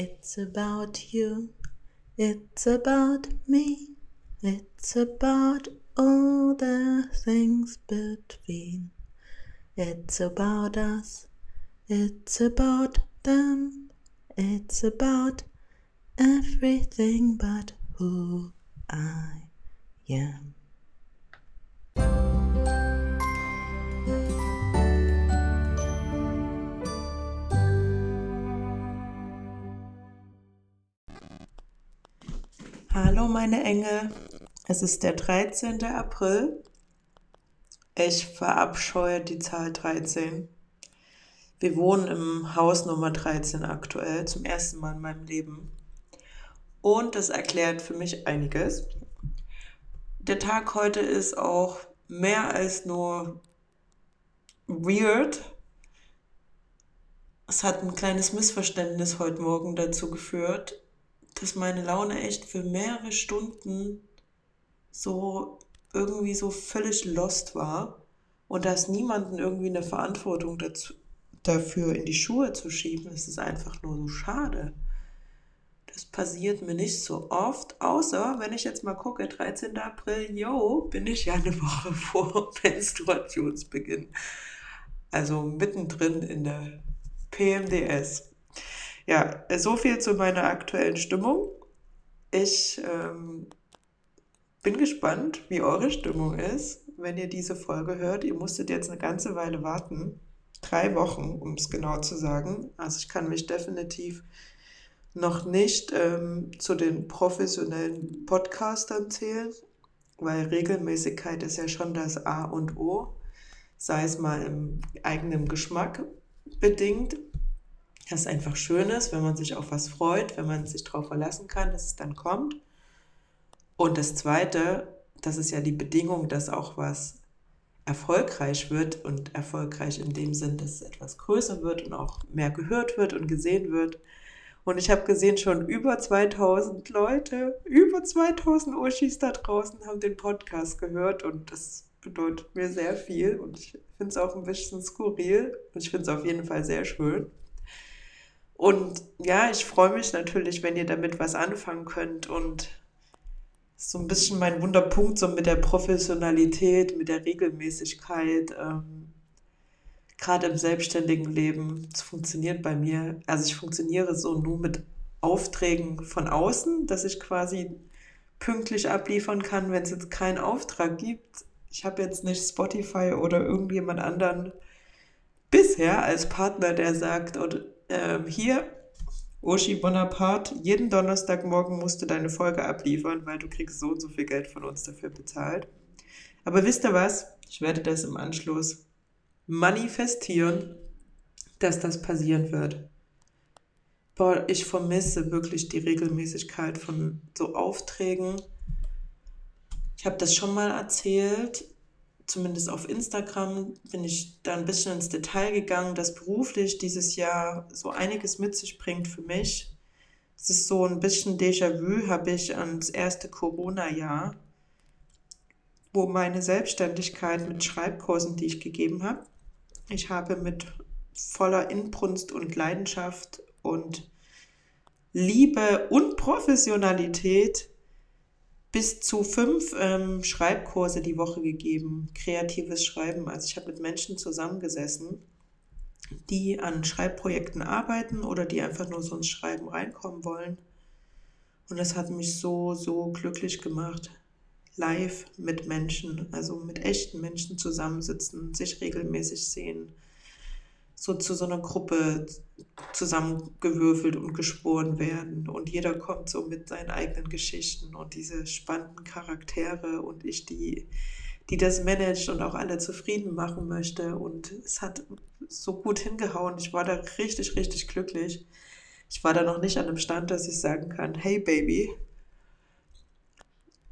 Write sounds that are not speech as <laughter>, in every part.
It's about you, it's about me, it's about all the things between. It's about us, it's about them, it's about everything but who I am. Hallo meine Engel, es ist der 13. April. Ich verabscheue die Zahl 13. Wir wohnen im Haus Nummer 13 aktuell, zum ersten Mal in meinem Leben. Und das erklärt für mich einiges. Der Tag heute ist auch mehr als nur weird. Es hat ein kleines Missverständnis heute Morgen dazu geführt, dass meine Laune echt für mehrere Stunden so irgendwie so völlig lost war und dass niemanden irgendwie eine Verantwortung dazu, dafür in die Schuhe zu schieben, ist einfach nur so schade. Das passiert mir nicht so oft, außer wenn ich jetzt mal gucke, 13. April, yo, bin ich ja eine Woche <laughs> vor Menstruationsbeginn. Also mittendrin in der PMDS. Ja, so viel zu meiner aktuellen Stimmung. Ich ähm, bin gespannt, wie eure Stimmung ist, wenn ihr diese Folge hört. Ihr musstet jetzt eine ganze Weile warten. Drei Wochen, um es genau zu sagen. Also ich kann mich definitiv noch nicht ähm, zu den professionellen Podcastern zählen, weil Regelmäßigkeit ist ja schon das A und O, sei es mal im eigenen Geschmack bedingt das einfach schön ist, wenn man sich auf was freut, wenn man sich darauf verlassen kann, dass es dann kommt. Und das Zweite, das ist ja die Bedingung, dass auch was erfolgreich wird und erfolgreich in dem Sinn, dass es etwas größer wird und auch mehr gehört wird und gesehen wird. Und ich habe gesehen, schon über 2000 Leute, über 2000 Uschis da draußen haben den Podcast gehört und das bedeutet mir sehr viel und ich finde es auch ein bisschen skurril und ich finde es auf jeden Fall sehr schön. Und ja, ich freue mich natürlich, wenn ihr damit was anfangen könnt und so ein bisschen mein Wunderpunkt so mit der Professionalität, mit der Regelmäßigkeit, ähm, gerade im selbstständigen Leben. Es funktioniert bei mir. Also ich funktioniere so nur mit Aufträgen von außen, dass ich quasi pünktlich abliefern kann, wenn es jetzt keinen Auftrag gibt. Ich habe jetzt nicht Spotify oder irgendjemand anderen bisher als Partner, der sagt, oder ähm, hier, Oshi Bonaparte, jeden Donnerstagmorgen musst du deine Folge abliefern, weil du kriegst so und so viel Geld von uns dafür bezahlt. Aber wisst ihr was? Ich werde das im Anschluss manifestieren, dass das passieren wird. Boah, ich vermisse wirklich die Regelmäßigkeit von so Aufträgen. Ich habe das schon mal erzählt zumindest auf Instagram bin ich da ein bisschen ins Detail gegangen, dass beruflich dieses Jahr so einiges mit sich bringt für mich. Es ist so ein bisschen Déjà-vu, habe ich ans erste Corona-Jahr, wo meine Selbstständigkeit mit Schreibkursen, die ich gegeben habe, ich habe mit voller Inbrunst und Leidenschaft und Liebe und Professionalität bis zu fünf ähm, Schreibkurse die Woche gegeben, kreatives Schreiben. Also ich habe mit Menschen zusammengesessen, die an Schreibprojekten arbeiten oder die einfach nur so ins Schreiben reinkommen wollen. Und das hat mich so, so glücklich gemacht. Live mit Menschen, also mit echten Menschen zusammensitzen, sich regelmäßig sehen, so zu so einer Gruppe zusammengewürfelt und geschworen werden. Und jeder kommt so mit seinen eigenen Geschichten und diese spannenden Charaktere und ich, die, die das managt und auch alle zufrieden machen möchte. Und es hat so gut hingehauen. Ich war da richtig, richtig glücklich. Ich war da noch nicht an einem Stand, dass ich sagen kann, hey Baby,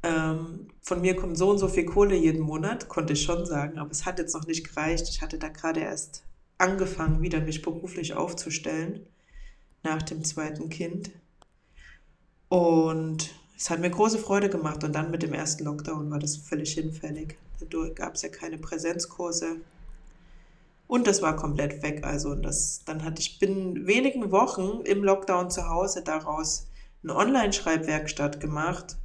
ähm, von mir kommt so und so viel Kohle jeden Monat, konnte ich schon sagen, aber es hat jetzt noch nicht gereicht. Ich hatte da gerade erst angefangen, wieder mich beruflich aufzustellen nach dem zweiten Kind. Und es hat mir große Freude gemacht. Und dann mit dem ersten Lockdown war das völlig hinfällig. Dadurch gab es ja keine Präsenzkurse. Und das war komplett weg. Also das, dann hatte ich binnen wenigen Wochen im Lockdown zu Hause daraus eine Online-Schreibwerkstatt gemacht.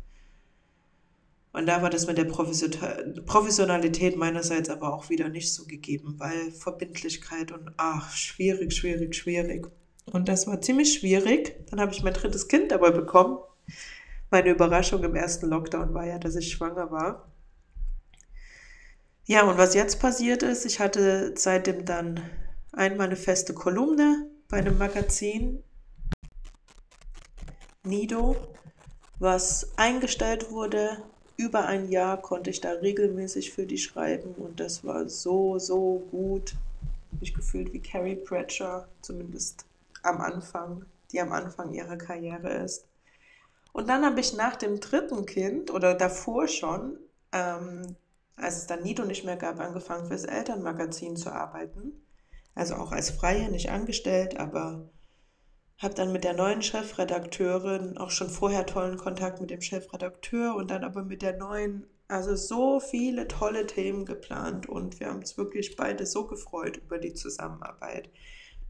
Und da war das mit der Professionalität meinerseits aber auch wieder nicht so gegeben, weil Verbindlichkeit und ach, schwierig, schwierig, schwierig. Und das war ziemlich schwierig. Dann habe ich mein drittes Kind dabei bekommen. Meine Überraschung im ersten Lockdown war ja, dass ich schwanger war. Ja, und was jetzt passiert ist, ich hatte seitdem dann einmal eine feste Kolumne bei einem Magazin, Nido, was eingestellt wurde. Über ein Jahr konnte ich da regelmäßig für die schreiben und das war so, so gut. Ich gefühlt wie Carrie Bradshaw, zumindest am Anfang, die am Anfang ihrer Karriere ist. Und dann habe ich nach dem dritten Kind oder davor schon ähm, als es dann Nido nicht mehr gab, angefangen fürs Elternmagazin zu arbeiten. Also auch als Freie, nicht angestellt, aber habe dann mit der neuen Chefredakteurin auch schon vorher tollen Kontakt mit dem Chefredakteur und dann aber mit der neuen, also so viele tolle Themen geplant und wir haben uns wirklich beide so gefreut über die Zusammenarbeit.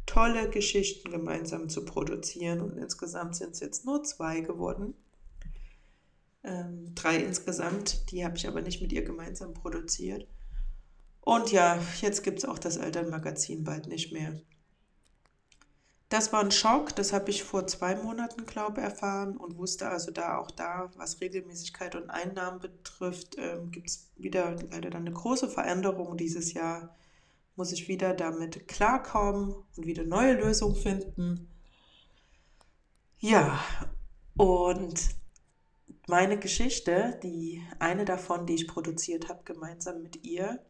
Tolle Geschichten gemeinsam zu produzieren und insgesamt sind es jetzt nur zwei geworden ähm, drei insgesamt. Die habe ich aber nicht mit ihr gemeinsam produziert. Und ja, jetzt gibt es auch das Elternmagazin bald nicht mehr. Das war ein Schock, das habe ich vor zwei Monaten, glaube ich, erfahren und wusste also da auch da, was Regelmäßigkeit und Einnahmen betrifft, ähm, gibt es wieder leider dann eine große Veränderung dieses Jahr. Muss ich wieder damit klarkommen und wieder neue Lösungen finden. Ja, und meine Geschichte, die eine davon, die ich produziert habe, gemeinsam mit ihr,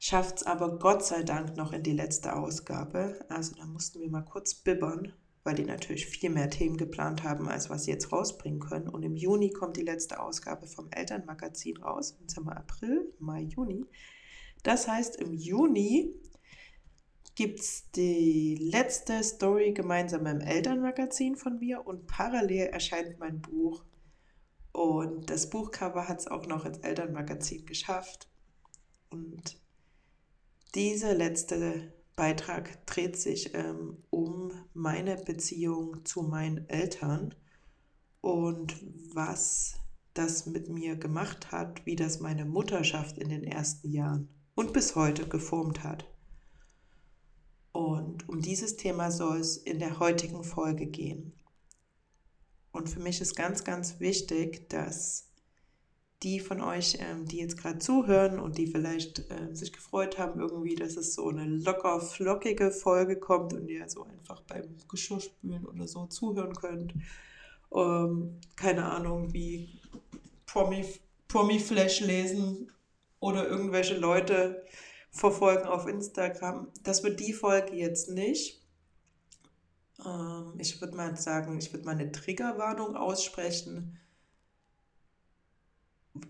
schafft es aber Gott sei Dank noch in die letzte Ausgabe. Also da mussten wir mal kurz bibbern, weil die natürlich viel mehr Themen geplant haben, als was sie jetzt rausbringen können. Und im Juni kommt die letzte Ausgabe vom Elternmagazin raus. Jetzt haben wir April, Mai, Juni. Das heißt, im Juni gibt es die letzte Story gemeinsam im Elternmagazin von mir und parallel erscheint mein Buch und das Buchcover hat es auch noch ins Elternmagazin geschafft. Und dieser letzte Beitrag dreht sich ähm, um meine Beziehung zu meinen Eltern und was das mit mir gemacht hat, wie das meine Mutterschaft in den ersten Jahren und bis heute geformt hat. Und um dieses Thema soll es in der heutigen Folge gehen. Und für mich ist ganz, ganz wichtig, dass die von euch, ähm, die jetzt gerade zuhören und die vielleicht äh, sich gefreut haben, irgendwie, dass es so eine locker flockige Folge kommt und ihr so einfach beim Geschirrspülen oder so zuhören könnt. Ähm, keine Ahnung, wie Promi, Promi-Flash lesen oder irgendwelche Leute verfolgen auf Instagram. Das wird die Folge jetzt nicht. Ähm, ich würde mal sagen, ich würde mal eine Triggerwarnung aussprechen.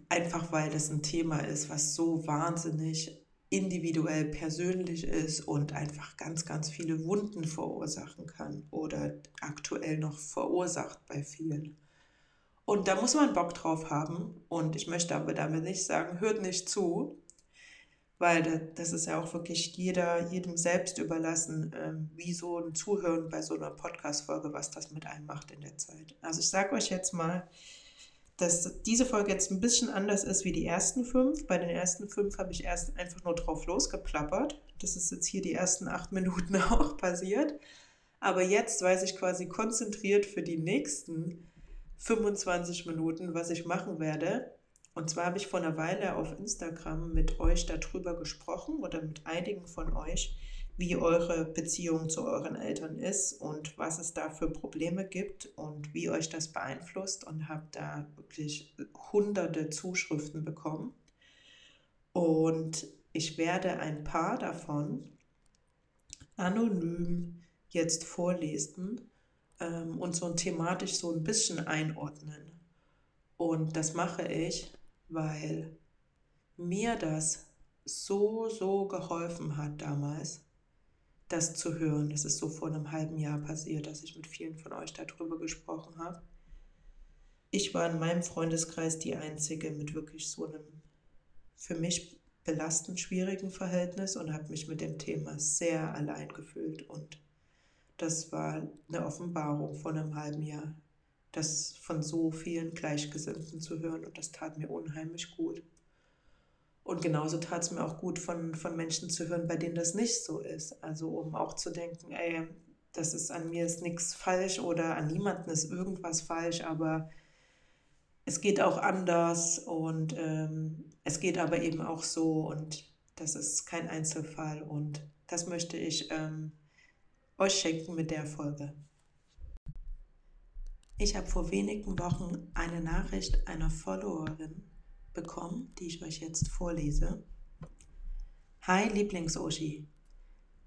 Einfach weil das ein Thema ist, was so wahnsinnig individuell persönlich ist und einfach ganz, ganz viele Wunden verursachen kann oder aktuell noch verursacht bei vielen. Und da muss man Bock drauf haben. Und ich möchte aber damit nicht sagen, hört nicht zu, weil das ist ja auch wirklich jeder, jedem selbst überlassen, ähm, wie so ein Zuhören bei so einer Podcast-Folge, was das mit einem macht in der Zeit. Also ich sage euch jetzt mal, dass diese Folge jetzt ein bisschen anders ist wie die ersten fünf. Bei den ersten fünf habe ich erst einfach nur drauf losgeplappert. Das ist jetzt hier die ersten acht Minuten <laughs> auch passiert. Aber jetzt weiß ich quasi konzentriert für die nächsten 25 Minuten, was ich machen werde. Und zwar habe ich vor einer Weile auf Instagram mit euch darüber gesprochen oder mit einigen von euch, wie eure Beziehung zu euren Eltern ist und was es da für Probleme gibt und wie euch das beeinflusst und habe da wirklich hunderte Zuschriften bekommen. Und ich werde ein paar davon anonym jetzt vorlesen ähm, und so thematisch so ein bisschen einordnen. Und das mache ich, weil mir das so, so geholfen hat damals, das zu hören. Das ist so vor einem halben Jahr passiert, dass ich mit vielen von euch darüber gesprochen habe. Ich war in meinem Freundeskreis die Einzige mit wirklich so einem für mich belastend schwierigen Verhältnis und habe mich mit dem Thema sehr allein gefühlt. Und das war eine Offenbarung von einem halben Jahr, das von so vielen Gleichgesinnten zu hören und das tat mir unheimlich gut. Und genauso tat es mir auch gut, von, von Menschen zu hören, bei denen das nicht so ist. Also um auch zu denken, ey, das ist an mir ist nichts falsch oder an niemandem ist irgendwas falsch, aber es geht auch anders und ähm, es geht aber eben auch so und das ist kein Einzelfall und das möchte ich ähm, euch schenken mit der Folge. Ich habe vor wenigen Wochen eine Nachricht einer Followerin bekommen, die ich euch jetzt vorlese. Hi Lieblings-Oshi.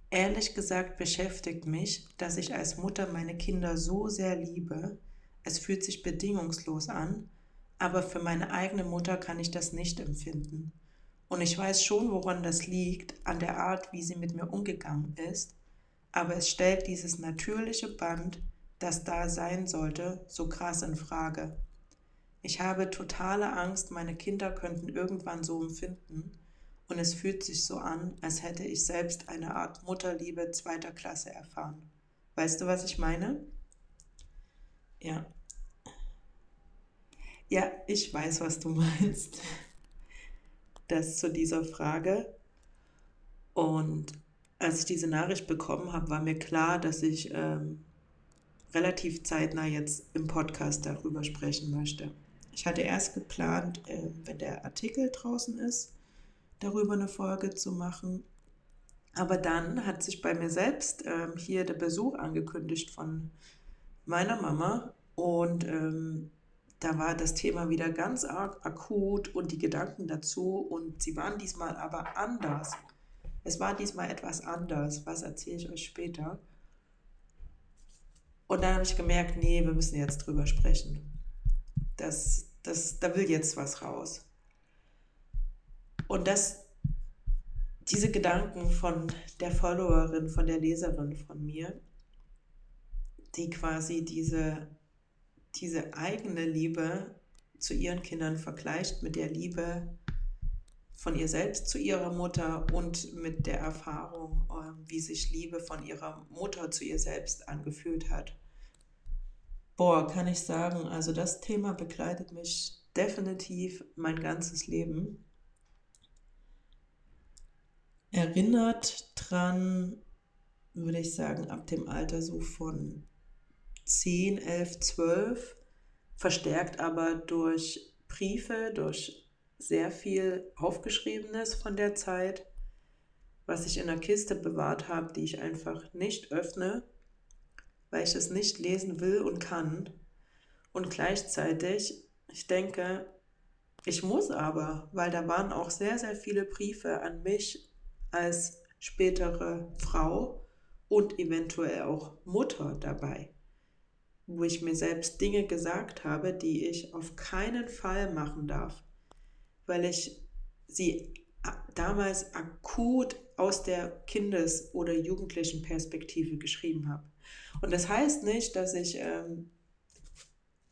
Ehrlich gesagt beschäftigt mich, dass ich als Mutter meine Kinder so sehr liebe. Es fühlt sich bedingungslos an, aber für meine eigene Mutter kann ich das nicht empfinden. Und ich weiß schon, woran das liegt, an der Art, wie sie mit mir umgegangen ist, aber es stellt dieses natürliche Band, das da sein sollte, so krass in Frage. Ich habe totale Angst, meine Kinder könnten irgendwann so empfinden und es fühlt sich so an, als hätte ich selbst eine Art Mutterliebe zweiter Klasse erfahren. Weißt du, was ich meine? Ja. Ja, ich weiß, was du <laughs> meinst. Das zu dieser Frage. Und als ich diese Nachricht bekommen habe, war mir klar, dass ich ähm, relativ zeitnah jetzt im Podcast darüber sprechen möchte. Ich hatte erst geplant, äh, wenn der Artikel draußen ist, darüber eine Folge zu machen. Aber dann hat sich bei mir selbst ähm, hier der Besuch angekündigt von meiner Mama und ähm, da war das Thema wieder ganz arg akut und die Gedanken dazu und sie waren diesmal aber anders. Es war diesmal etwas anders, was erzähle ich euch später. Und dann habe ich gemerkt, nee, wir müssen jetzt drüber sprechen das, das, da will jetzt was raus. Und das, diese Gedanken von der Followerin, von der Leserin von mir, die quasi diese, diese eigene Liebe zu ihren Kindern vergleicht mit der Liebe von ihr selbst zu ihrer Mutter und mit der Erfahrung, ähm, wie sich Liebe von ihrer Mutter zu ihr selbst angefühlt hat. Boah, kann ich sagen, also das Thema begleitet mich definitiv mein ganzes Leben. Erinnert dran, würde ich sagen, ab dem Alter so von 10, 11, 12, verstärkt aber durch Briefe, durch sehr viel Aufgeschriebenes von der Zeit, was ich in der Kiste bewahrt habe, die ich einfach nicht öffne weil ich es nicht lesen will und kann. Und gleichzeitig, ich denke, ich muss aber, weil da waren auch sehr, sehr viele Briefe an mich als spätere Frau und eventuell auch Mutter dabei, wo ich mir selbst Dinge gesagt habe, die ich auf keinen Fall machen darf, weil ich sie damals akut aus der Kindes- oder jugendlichen Perspektive geschrieben habe. Und das heißt nicht, dass ich ähm,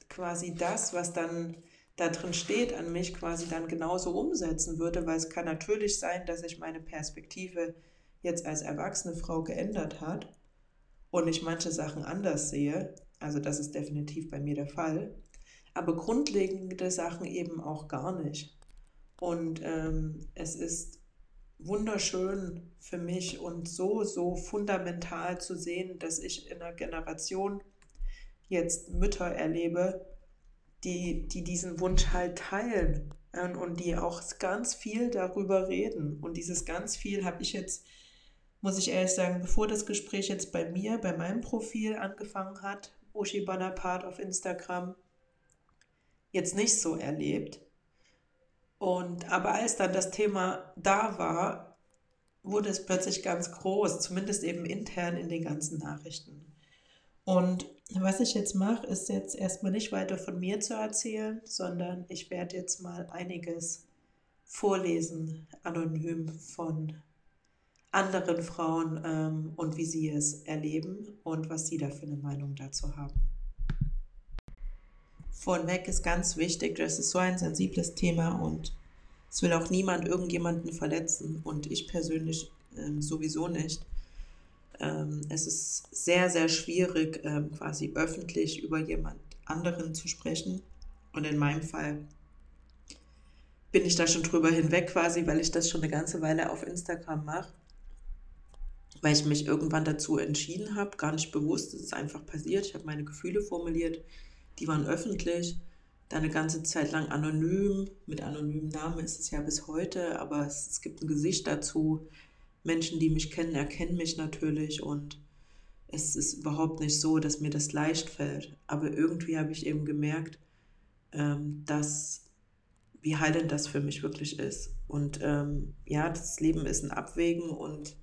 quasi das, was dann da drin steht, an mich quasi dann genauso umsetzen würde, weil es kann natürlich sein, dass sich meine Perspektive jetzt als erwachsene Frau geändert hat und ich manche Sachen anders sehe. Also das ist definitiv bei mir der Fall. Aber grundlegende Sachen eben auch gar nicht. Und ähm, es ist wunderschön für mich und so, so fundamental zu sehen, dass ich in einer Generation jetzt Mütter erlebe, die, die diesen Wunsch halt teilen und, die auch ganz viel darüber reden. Und dieses ganz viel habe ich jetzt, muss ich ehrlich sagen, bevor das Gespräch jetzt bei mir, bei meinem Profil angefangen hat, Oshi Bonaparte auf Instagram, jetzt nicht so erlebt. Und aber als dann das Thema da war, wurde es plötzlich ganz groß, zumindest eben intern in den ganzen Nachrichten. Und was ich jetzt mache, ist jetzt erstmal nicht weiter von mir zu erzählen, sondern ich werde jetzt mal einiges vorlesen, anonym von anderen Frauen ähm, und wie sie es erleben und was sie da für eine Meinung dazu haben. Vorneweg ist ganz wichtig, das ist so ein sensibles Thema und Es will auch niemand irgendjemanden verletzen und ich persönlich ähm, sowieso nicht. Ähm, es ist sehr, sehr schwierig, ähm, quasi öffentlich über jemand anderen zu sprechen. Und in meinem Fall bin ich da schon drüber hinweg quasi, weil ich das schon eine ganze Weile auf Instagram mache. Weil ich mich irgendwann dazu entschieden habe, gar nicht bewusst, es ist einfach passiert. Ich habe meine Gefühle formuliert, die waren öffentlich, dann eine ganze Zeit lang anonym. Mit anonymem Namen ist es ja bis heute, aber es, es gibt ein Gesicht dazu. Menschen, die mich kennen, erkennen mich natürlich und es ist überhaupt nicht so, dass mir das leicht fällt. Aber irgendwie habe ich eben gemerkt, ähm, dass wie heilend das für mich wirklich ist. Und ähm, ja, das Leben ist ein Abwägen und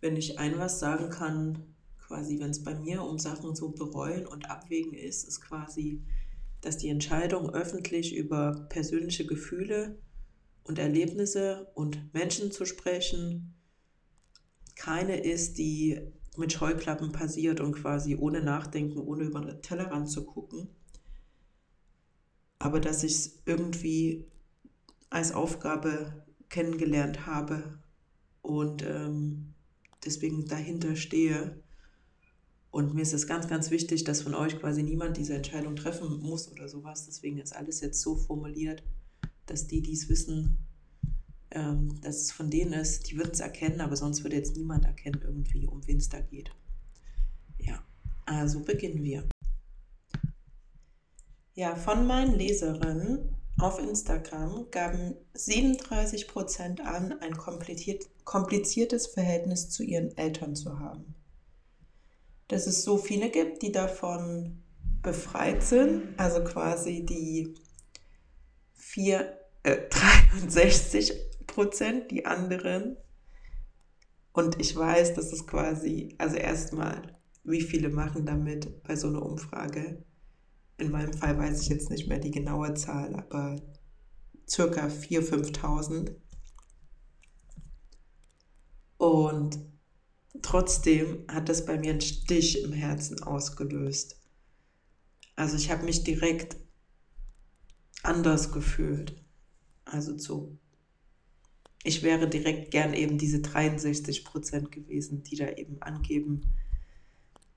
wenn ich ein was sagen kann, quasi, wenn es bei mir um Sachen so bereuen und abwägen ist, ist quasi, dass die Entscheidung öffentlich über persönliche Gefühle und Erlebnisse und Menschen zu sprechen, keine ist, die mit Scheuklappen passiert und quasi ohne Nachdenken, ohne über den Tellerrand zu gucken. Aber dass ich es irgendwie als Aufgabe kennengelernt habe und ähm, deswegen dahinter stehe. Und mir ist es ganz, ganz wichtig, dass von euch quasi niemand diese Entscheidung treffen muss oder sowas. Deswegen ist alles jetzt so formuliert, dass die, die es wissen, ähm, dass es von denen ist, die würden es erkennen, aber sonst würde jetzt niemand erkennen irgendwie, um wen es da geht. Ja, also beginnen wir. Ja, von meinen Leserinnen auf Instagram gaben 37% an, ein kompliziertes Verhältnis zu ihren Eltern zu haben. Dass es so viele gibt, die davon befreit sind, also quasi die 4, äh, <laughs> 63 Prozent, die anderen. Und ich weiß, dass es quasi, also erstmal, wie viele machen damit bei so einer Umfrage? In meinem Fall weiß ich jetzt nicht mehr die genaue Zahl, aber circa 4.000, 5.000. Und trotzdem hat das bei mir einen Stich im Herzen ausgelöst. Also ich habe mich direkt anders gefühlt. Also zu ich wäre direkt gern eben diese 63 Prozent gewesen, die da eben angeben,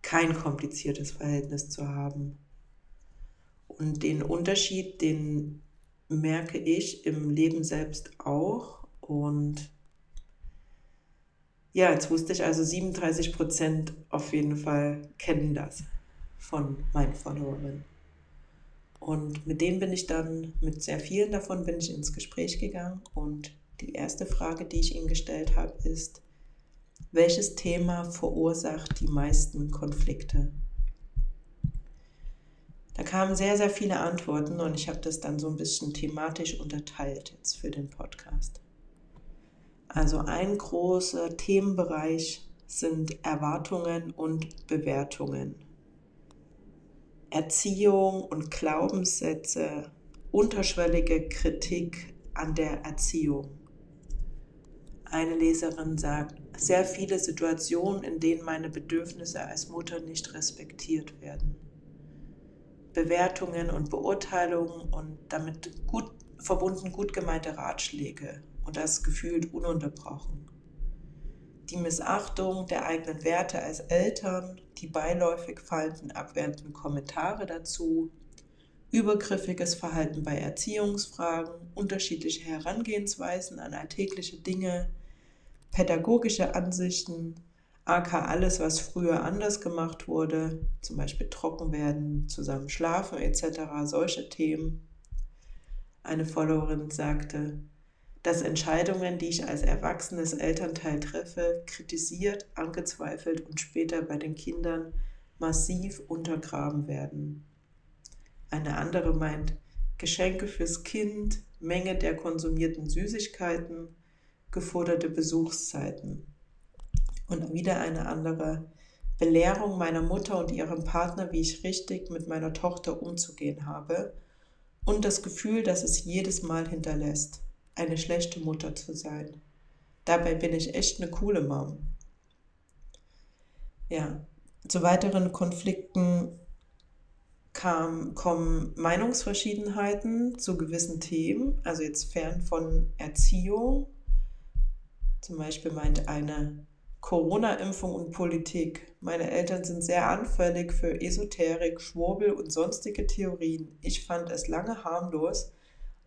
kein kompliziertes Verhältnis zu haben. Und den Unterschied, den merke ich im Leben selbst auch. Und ja, jetzt wusste ich also, 37 Prozent auf jeden Fall kennen das von meinen Followerinnen. Und mit denen bin ich dann, mit sehr vielen davon bin ich ins Gespräch gegangen und die erste Frage, die ich Ihnen gestellt habe, ist, welches Thema verursacht die meisten Konflikte? Da kamen sehr, sehr viele Antworten und ich habe das dann so ein bisschen thematisch unterteilt jetzt für den Podcast. Also ein großer Themenbereich sind Erwartungen und Bewertungen. Erziehung und Glaubenssätze, unterschwellige Kritik an der Erziehung. Eine Leserin sagt, sehr viele Situationen, in denen meine Bedürfnisse als Mutter nicht respektiert werden. Bewertungen und Beurteilungen und damit gut verbunden gut gemeinte Ratschläge und das gefühlt ununterbrochen. Die Missachtung der eigenen Werte als Eltern, die beiläufig fallenden abwertenden Kommentare dazu, übergriffiges Verhalten bei Erziehungsfragen, unterschiedliche Herangehensweisen an alltägliche Dinge, pädagogische Ansichten, aka alles, was früher anders gemacht wurde, zum Beispiel trocken werden, zusammen schlafen etc., solche Themen. Eine Followerin sagte, dass Entscheidungen, die ich als erwachsenes Elternteil treffe, kritisiert, angezweifelt und später bei den Kindern massiv untergraben werden. Eine andere meint, Geschenke fürs Kind, Menge der konsumierten Süßigkeiten, geforderte Besuchszeiten. Und wieder eine andere Belehrung meiner Mutter und ihrem Partner, wie ich richtig mit meiner Tochter umzugehen habe. Und das Gefühl, dass es jedes Mal hinterlässt, eine schlechte Mutter zu sein. Dabei bin ich echt eine coole Mom. Ja, zu weiteren Konflikten kam, kommen Meinungsverschiedenheiten zu gewissen Themen, also jetzt fern von Erziehung. Zum Beispiel meint eine Corona-Impfung und Politik. Meine Eltern sind sehr anfällig für Esoterik, Schwurbel und sonstige Theorien. Ich fand es lange harmlos.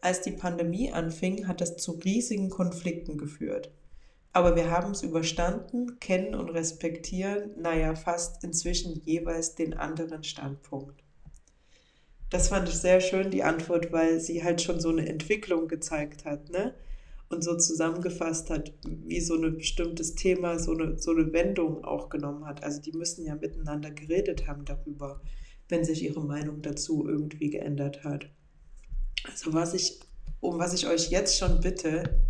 Als die Pandemie anfing, hat es zu riesigen Konflikten geführt. Aber wir haben es überstanden, kennen und respektieren, naja, fast inzwischen jeweils den anderen Standpunkt. Das fand ich sehr schön, die Antwort, weil sie halt schon so eine Entwicklung gezeigt hat, ne? Und so zusammengefasst hat, wie so ein bestimmtes Thema so eine, so eine Wendung auch genommen hat. Also die müssen ja miteinander geredet haben darüber, wenn sich ihre Meinung dazu irgendwie geändert hat. Also was ich, um was ich euch jetzt schon bitte,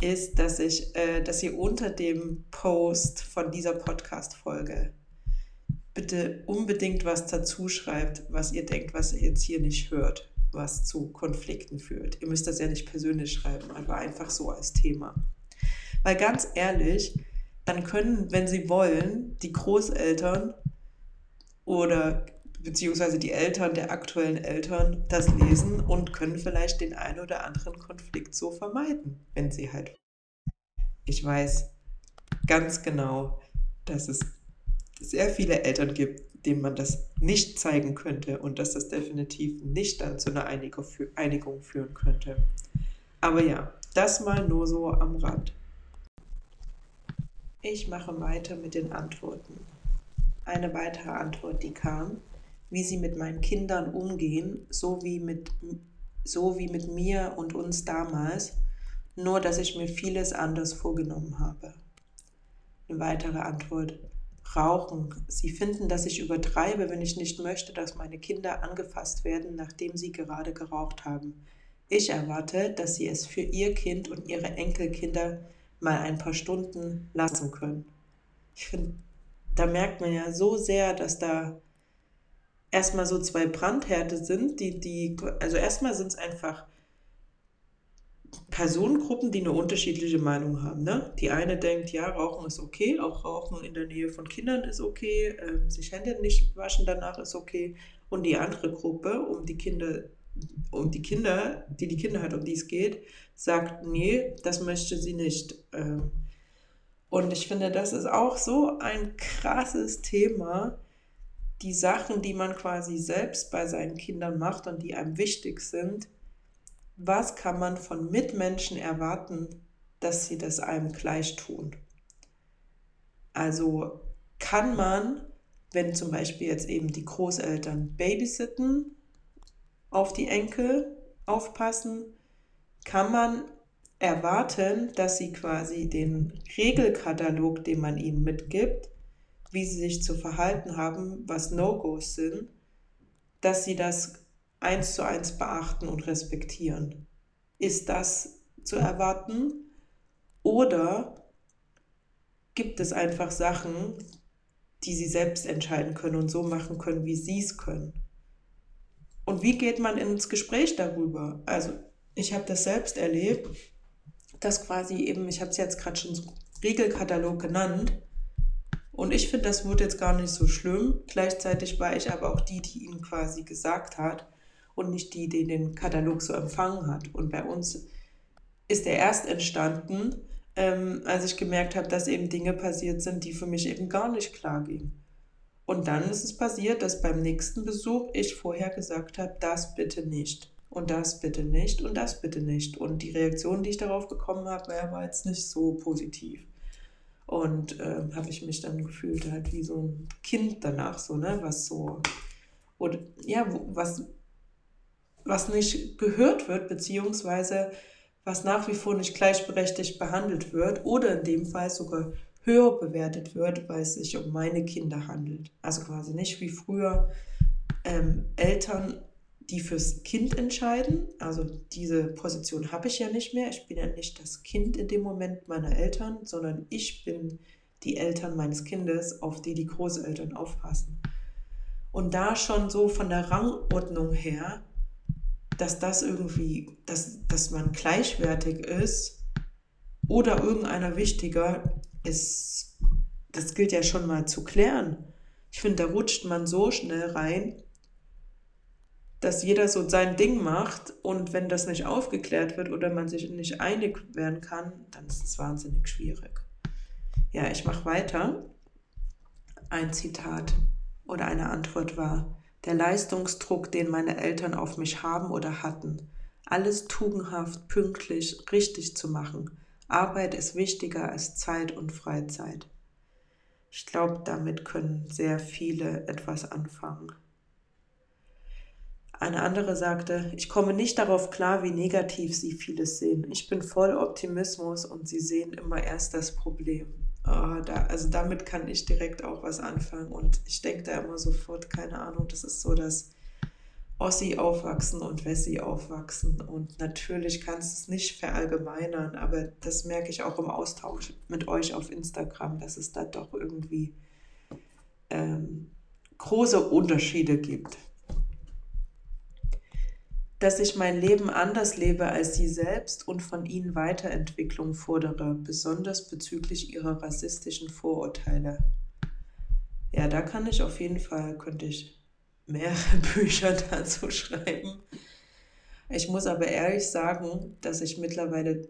ist, dass ich, äh, dass ihr unter dem Post von dieser Podcast-Folge bitte unbedingt was dazu schreibt, was ihr denkt, was ihr jetzt hier nicht hört, was zu Konflikten führt. Ihr müsst das ja nicht persönlich schreiben, aber einfach so als Thema. Weil ganz ehrlich, dann können, wenn sie wollen, die Großeltern oder beziehungsweise die Eltern der aktuellen Eltern das lesen und können vielleicht den einen oder anderen Konflikt so vermeiden, wenn sie halt. Ich weiß ganz genau, dass es sehr viele Eltern gibt, denen man das nicht zeigen könnte und dass das definitiv nicht dann zu einer Einigung führen könnte. Aber ja, das mal nur so am Rand. Ich mache weiter mit den Antworten. Eine weitere Antwort, die kam, wie sie mit meinen Kindern umgehen, so wie mit, so wie mit mir und uns damals, nur dass ich mir vieles anders vorgenommen habe. Eine weitere Antwort. Rauchen. Sie finden, dass ich übertreibe, wenn ich nicht möchte, dass meine Kinder angefasst werden, nachdem sie gerade geraucht haben. Ich erwarte, dass sie es für ihr Kind und ihre Enkelkinder mal ein paar Stunden lassen können. Ich finde, da merkt man ja so sehr, dass da erstmal so zwei Brandhärte sind, die, die, also erstmal sind es einfach Personengruppen, die eine unterschiedliche Meinung haben. Ne? Die eine denkt, ja, Rauchen ist okay, auch Rauchen in der Nähe von Kindern ist okay, äh, sich Hände nicht waschen danach ist okay. Und die andere Gruppe, um die Kinder, um die Kinder, die die Kinder hat, um die es geht, sagt, nee, das möchte sie nicht. Ähm, und ich finde, das ist auch so ein krasses Thema, die Sachen, die man quasi selbst bei seinen Kindern macht und die einem wichtig sind, was kann man von Mitmenschen erwarten, dass sie das einem gleich tun? Also kann man, wenn zum Beispiel jetzt eben die Großeltern babysitten, auf die Enkel aufpassen, kann man erwarten, dass sie quasi den Regelkatalog, den man ihnen mitgibt, wie sie sich zu verhalten haben, was No-Gos sind, dass sie das eins zu eins beachten und respektieren. Ist das zu erwarten? Oder gibt es einfach Sachen, die sie selbst entscheiden können und so machen können, wie sie es können? Und wie geht man ins Gespräch darüber? Also ich habe das selbst erlebt, dass quasi eben, ich habe es jetzt gerade schon so Regelkatalog genannt, und ich finde, das wird jetzt gar nicht so schlimm. Gleichzeitig war ich aber auch die, die ihn quasi gesagt hat und nicht die, die den Katalog so empfangen hat. Und bei uns ist er erst entstanden, ähm, als ich gemerkt habe, dass eben Dinge passiert sind, die für mich eben gar nicht klar gingen. Und dann ist es passiert, dass beim nächsten Besuch ich vorher gesagt habe, das bitte nicht und das bitte nicht und das bitte nicht. Und die Reaktion, die ich darauf bekommen habe, war jetzt nicht so positiv. Und äh, habe ich mich dann gefühlt halt wie so ein Kind danach, so, ne, was so, oder ja, was was nicht gehört wird, beziehungsweise was nach wie vor nicht gleichberechtigt behandelt wird oder in dem Fall sogar höher bewertet wird, weil es sich um meine Kinder handelt. Also quasi nicht wie früher ähm, Eltern, die fürs Kind entscheiden. Also diese Position habe ich ja nicht mehr. Ich bin ja nicht das Kind in dem Moment meiner Eltern, sondern ich bin die Eltern meines Kindes, auf die die Großeltern aufpassen. Und da schon so von der Rangordnung her dass das irgendwie, dass, dass man gleichwertig ist oder irgendeiner wichtiger, ist, das gilt ja schon mal zu klären. Ich finde, da rutscht man so schnell rein, dass jeder so sein Ding macht und wenn das nicht aufgeklärt wird oder man sich nicht einig werden kann, dann ist es wahnsinnig schwierig. Ja, ich mache weiter. Ein Zitat oder eine Antwort war, der Leistungsdruck, den meine Eltern auf mich haben oder hatten, alles tugendhaft, pünktlich, richtig zu machen. Arbeit ist wichtiger als Zeit und Freizeit. Ich glaube, damit können sehr viele etwas anfangen. Eine andere sagte, ich komme nicht darauf klar, wie negativ Sie vieles sehen. Ich bin voll Optimismus und Sie sehen immer erst das Problem. Oh, da, also damit kann ich direkt auch was anfangen und ich denke da immer sofort, keine Ahnung, das ist so das Ossi aufwachsen und Wessi aufwachsen und natürlich kannst du es nicht verallgemeinern, aber das merke ich auch im Austausch mit euch auf Instagram, dass es da doch irgendwie ähm, große Unterschiede gibt dass ich mein Leben anders lebe als sie selbst und von ihnen Weiterentwicklung fordere, besonders bezüglich ihrer rassistischen Vorurteile. Ja, da kann ich auf jeden Fall, könnte ich mehrere <laughs> Bücher dazu schreiben. Ich muss aber ehrlich sagen, dass ich mittlerweile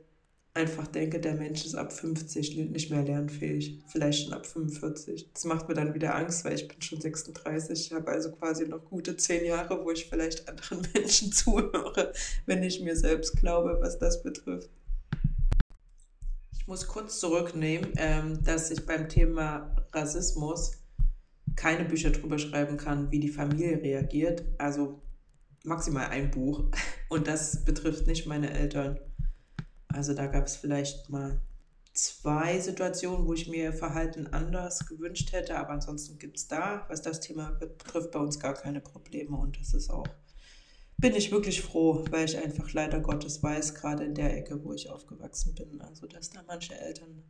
einfach denke, der Mensch ist ab 50 nicht mehr lernfähig, vielleicht schon ab 45. Das macht mir dann wieder Angst, weil ich bin schon 36, ich habe also quasi noch gute zehn Jahre, wo ich vielleicht anderen <laughs> Menschen zuhöre, wenn ich mir selbst glaube, was das betrifft. Ich muss kurz zurücknehmen, ähm, dass ich beim Thema Rassismus keine Bücher drüber schreiben kann, wie die Familie reagiert. Also maximal ein Buch. Und das betrifft nicht meine Eltern also da gab es vielleicht mal zwei Situationen, wo ich mir Verhalten anders gewünscht hätte, aber ansonsten gibt es da, was das Thema betrifft, bei uns gar keine Probleme und das ist auch, bin ich wirklich froh, weil ich einfach leider Gottes weiß, gerade in der Ecke, wo ich aufgewachsen bin, also dass da manche Eltern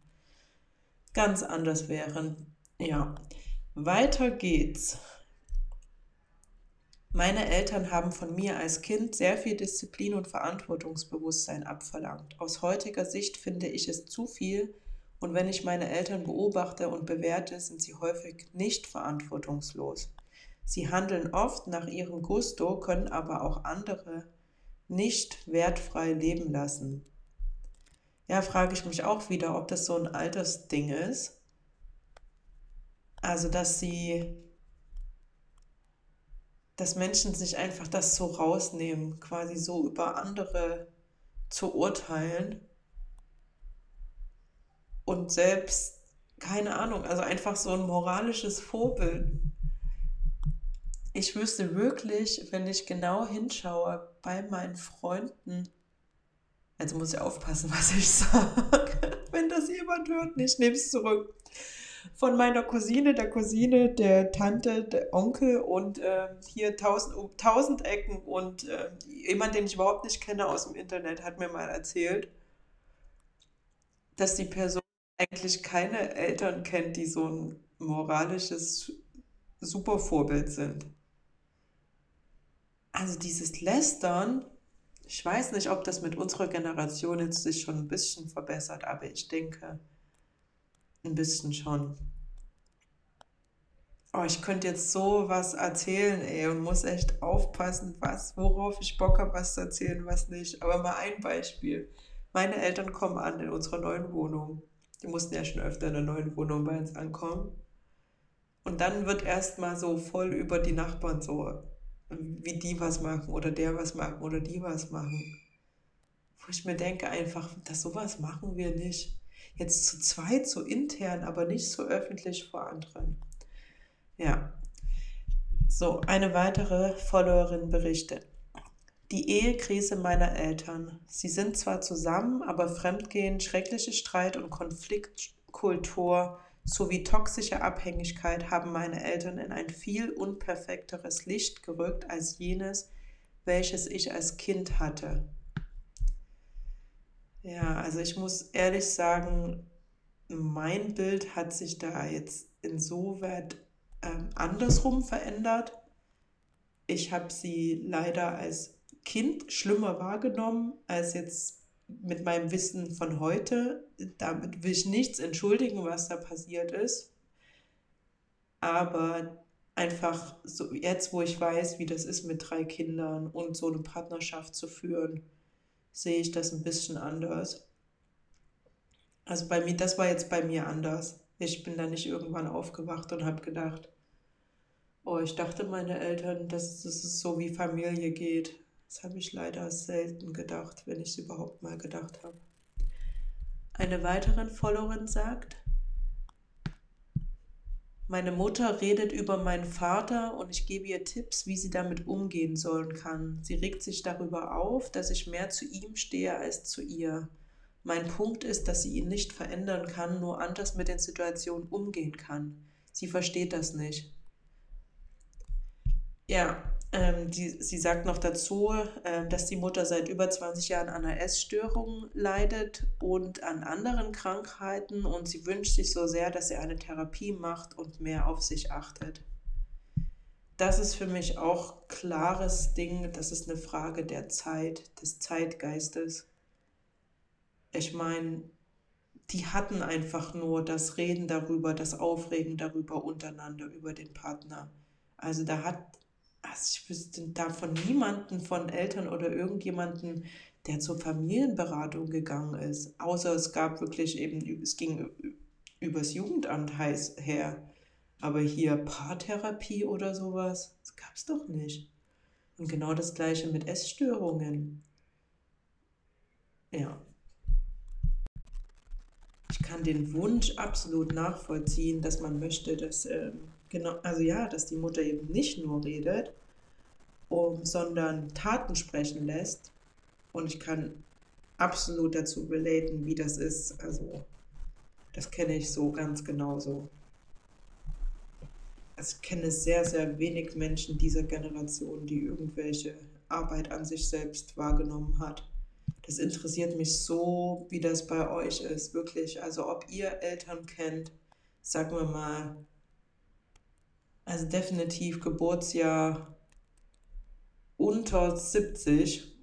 ganz anders wären. Ja, weiter geht's. Meine Eltern haben von mir als Kind sehr viel Disziplin und Verantwortungsbewusstsein abverlangt. Aus heutiger Sicht finde ich es zu viel und wenn ich meine Eltern beobachte und bewerte, sind sie häufig nicht verantwortungslos. Sie handeln oft nach ihrem Gusto, können aber auch andere nicht wertfrei leben lassen. Ja, frage ich mich auch wieder, ob das so ein Altersding ist. Also, dass sie dass Menschen sich einfach das so rausnehmen, quasi so über andere zu urteilen und selbst, keine Ahnung, also einfach so ein moralisches Vorbild. Ich wüsste wirklich, wenn ich genau hinschaue bei meinen Freunden, also muss ich aufpassen, <laughs> was ich sage, wenn das jemand hört, nicht, nehme es zurück von meiner Cousine, der Cousine, der Tante, der Onkel und äh, hier tausend, um tausend Ecken und äh, jemand, den ich überhaupt nicht kenne aus dem Internet, hat mir mal erzählt, dass die Person eigentlich keine Eltern kennt, die so ein moralisches Supervorbild sind. Also dieses Lästern, ich weiß nicht, ob das mit unserer Generation jetzt sich schon ein bisschen verbessert, aber ich denke, ein bisschen schon. Oh, ich könnte jetzt so was erzählen, ey, und muss echt aufpassen, was, worauf ich Bock habe, was zu erzählen, was nicht. Aber mal ein Beispiel. Meine Eltern kommen an in unserer neuen Wohnung. Die mussten ja schon öfter in der neuen Wohnung bei uns ankommen. Und dann wird erstmal so voll über die Nachbarn so, wie die was machen oder der was machen oder die was machen. Wo ich mir denke einfach, dass sowas machen wir nicht. Jetzt zu zweit, so intern, aber nicht so öffentlich vor anderen. Ja. So, eine weitere Followerin berichtet. Die Ehekrise meiner Eltern. Sie sind zwar zusammen, aber Fremdgehen, schreckliche Streit und Konfliktkultur sowie toxische Abhängigkeit haben meine Eltern in ein viel unperfekteres Licht gerückt als jenes, welches ich als Kind hatte. Ja, also ich muss ehrlich sagen, mein Bild hat sich da jetzt insoweit ähm, andersrum verändert. Ich habe sie leider als Kind schlimmer wahrgenommen als jetzt mit meinem Wissen von heute. Damit will ich nichts entschuldigen, was da passiert ist. Aber einfach so jetzt, wo ich weiß, wie das ist mit drei Kindern und so eine Partnerschaft zu führen, sehe ich das ein bisschen anders. Also bei mir, das war jetzt bei mir anders. Ich bin da nicht irgendwann aufgewacht und habe gedacht, oh, ich dachte meine Eltern, dass es so wie Familie geht. Das habe ich leider selten gedacht, wenn ich es überhaupt mal gedacht habe. Eine weitere Followerin sagt, meine Mutter redet über meinen Vater und ich gebe ihr Tipps, wie sie damit umgehen sollen kann. Sie regt sich darüber auf, dass ich mehr zu ihm stehe als zu ihr. Mein Punkt ist, dass sie ihn nicht verändern kann, nur anders mit den Situationen umgehen kann. Sie versteht das nicht. Ja, ähm, die, sie sagt noch dazu, äh, dass die Mutter seit über 20 Jahren an einer Essstörung leidet und an anderen Krankheiten und sie wünscht sich so sehr, dass sie eine Therapie macht und mehr auf sich achtet. Das ist für mich auch klares Ding, das ist eine Frage der Zeit, des Zeitgeistes. Ich meine, die hatten einfach nur das Reden darüber, das Aufregen darüber untereinander, über den Partner. Also da hat also ich wüsste davon niemanden von Eltern oder irgendjemanden, der zur Familienberatung gegangen ist. Außer es gab wirklich eben, es ging übers Jugendamt heiß her. Aber hier Paartherapie oder sowas, das gab es doch nicht. Und genau das gleiche mit Essstörungen. Ja. Ich kann den Wunsch absolut nachvollziehen, dass man möchte, dass ähm, Genau, also ja, dass die Mutter eben nicht nur redet, um, sondern Taten sprechen lässt. Und ich kann absolut dazu relaten, wie das ist. Also, das kenne ich so ganz genauso. Also ich kenne sehr, sehr wenig Menschen dieser Generation, die irgendwelche Arbeit an sich selbst wahrgenommen hat. Das interessiert mich so, wie das bei euch ist, wirklich. Also ob ihr Eltern kennt, sagen wir mal also definitiv Geburtsjahr unter 70,